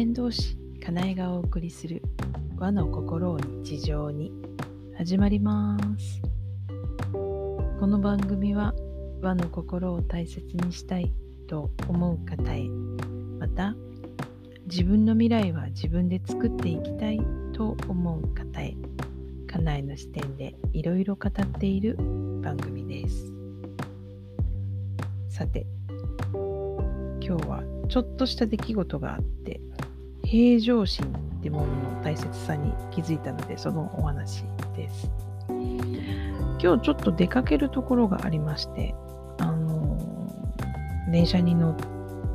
天童師かなえがお送りする和の心を日常に。始まります。この番組は和の心を大切にしたいと思う方へ。また自分の未来は自分で作っていきたいと思う方へ。家内の視点でいろいろ語っている番組です。さて今日はちょっとした出来事があって平常心ってものの大切さに気づいたのでそのお話です。今日ちょっと出かけるところがありましてあの電車に乗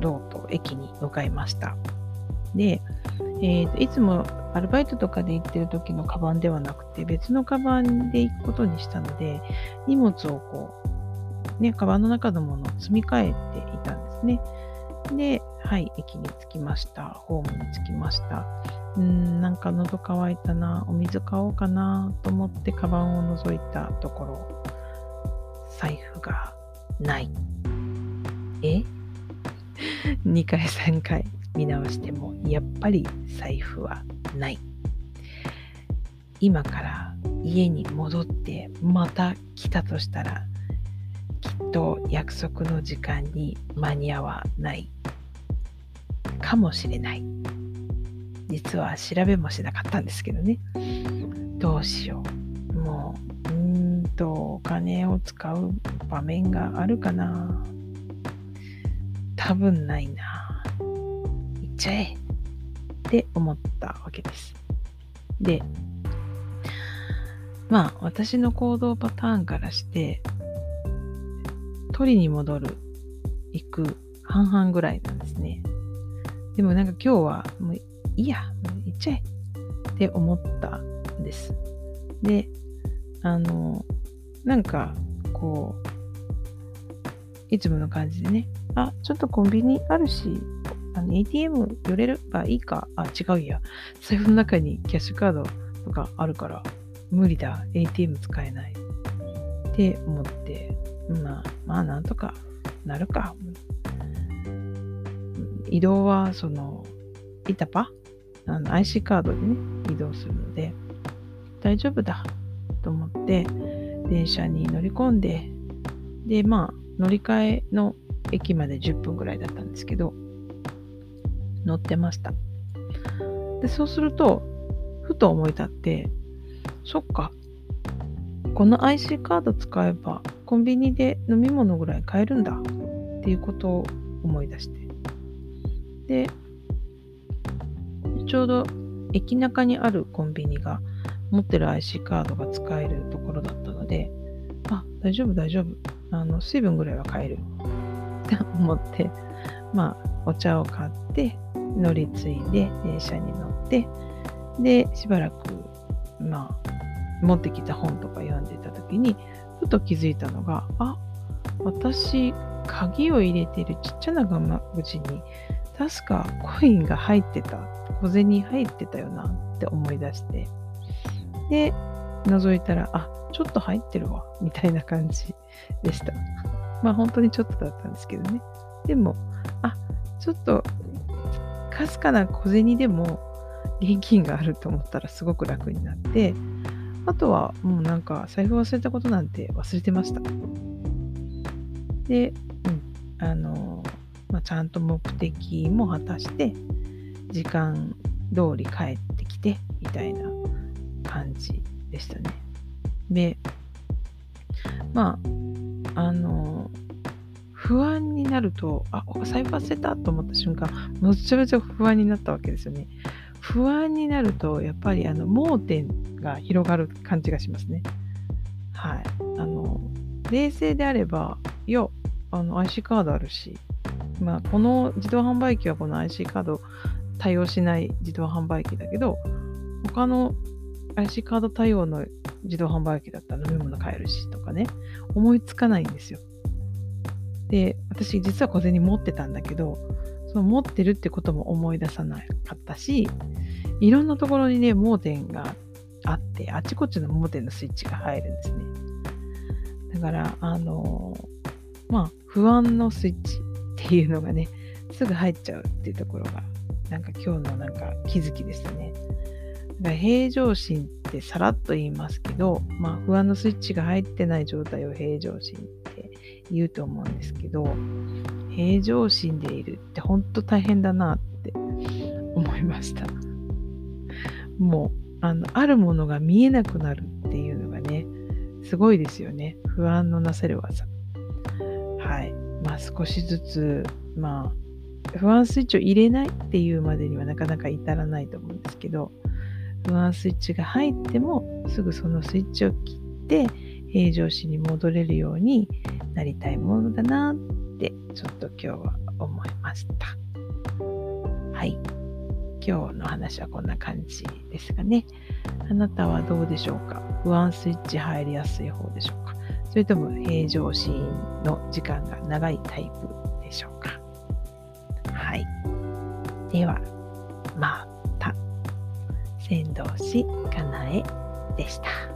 ろうと駅に向かいました。で、えー、いつもアルバイトとかで行ってる時のカバンではなくて別のカバンで行くことにしたので荷物をこうねカバンの中のものを積み替えていたんですね。で、はい、駅に着きました。ホームに着きました。うん、なんか喉乾いたな、お水買おうかなと思ってカバンを覗いたところ、財布がない。え ?2 回3回見直しても、やっぱり財布はない。今から家に戻ってまた来たとしたら、と約束の時間に間に合わないかもしれない。実は調べもしなかったんですけどね。どうしよう。もう、うんと、お金を使う場面があるかな。多分ないな。行っちゃえって思ったわけです。で、まあ、私の行動パターンからして、取りに戻る、行く、半々ぐらいなんですね。でもなんか今日はもういいや、行っちゃえ。って思ったんです。で、あの、なんかこう、いつもの感じでね、あ、ちょっとコンビニあるし、あの ATM 寄れればいいか、あ、違うや、財布の中にキャッシュカードとかあるから、無理だ、ATM 使えないって思って、まあ、まあなんとかなるか、移動はその板パ？あの IC カードでね移動するので大丈夫だと思って電車に乗り込んででまあ乗り換えの駅まで10分ぐらいだったんですけど乗ってました。でそうするとふと思い立ってそっかこの IC カード使えばコンビニで飲み物ぐらい買えるんだっていうことを思い出してで、ちょうど駅中にあるコンビニが持ってる IC カードが使えるところだったので、あ、大丈夫大丈夫。あの、水分ぐらいは買える。って思って、まあ、お茶を買って、乗り継いで電車に乗って、で、しばらく、まあ、持ってきた本とか読んでた時に、ふと気づいたのが、あ、私、鍵を入れてるちっちゃなガマ口に確かコインが入ってた、小銭入ってたよなって思い出して、で、覗いたら、あ、ちょっと入ってるわ、みたいな感じでした。まあ本当にちょっとだったんですけどね。でも、あ、ちょっと、かすかな小銭でも現金があると思ったらすごく楽になって、あとはもうなんか財布忘れたことなんて忘れてました。で、うん、あのまあ、ちゃんと目的も果たして時間通り帰ってきてみたいな感じでしたね。でまああの不安になるとあ財布忘れたと思った瞬間めちゃめちゃ不安になったわけですよね。不安になるとやっぱりあの盲点が広がる感じがしますね。はい。あの冷静であればいやあの IC カードあるしまあ、この自動販売機はこの IC カード対応しない自動販売機だけど、他の IC カード対応の自動販売機だったら飲み物買えるしとかね、思いつかないんですよ。で、私実は小銭持ってたんだけど、持ってるってことも思い出さなかったし、いろんなところにね、盲点があって、あちこちの盲点のスイッチが入るんですね。だから、あのまあ、不安のスイッチっていうのがね、すぐ入っちゃうっていうところがなんか今日のなんか気づきでしたね。だから平常心ってさらっと言いますけど、まあ、不安のスイッチが入ってない状態を平常心って言うと思うんですけど平常心でいるって本当大変だなって思いました。もうあのあるものが見えなくなるっていうのがねすごいですよね。不安のなせる技。はい。まあ少しずつまあ不安スイッチを入れないっていうまでにはなかなか至らないと思うんですけど不安スイッチが入ってもすぐそのスイッチを切って平常心に戻れるようになりたいものだなってちょっと今日は思いました。はい。今日の話はこんな感じですかね。あなたはどうでしょうか？不安スイッチ入りやすい方でしょうか？それとも平常心の時間が長いタイプでしょうか？はい。では、また。先導しかなえでした。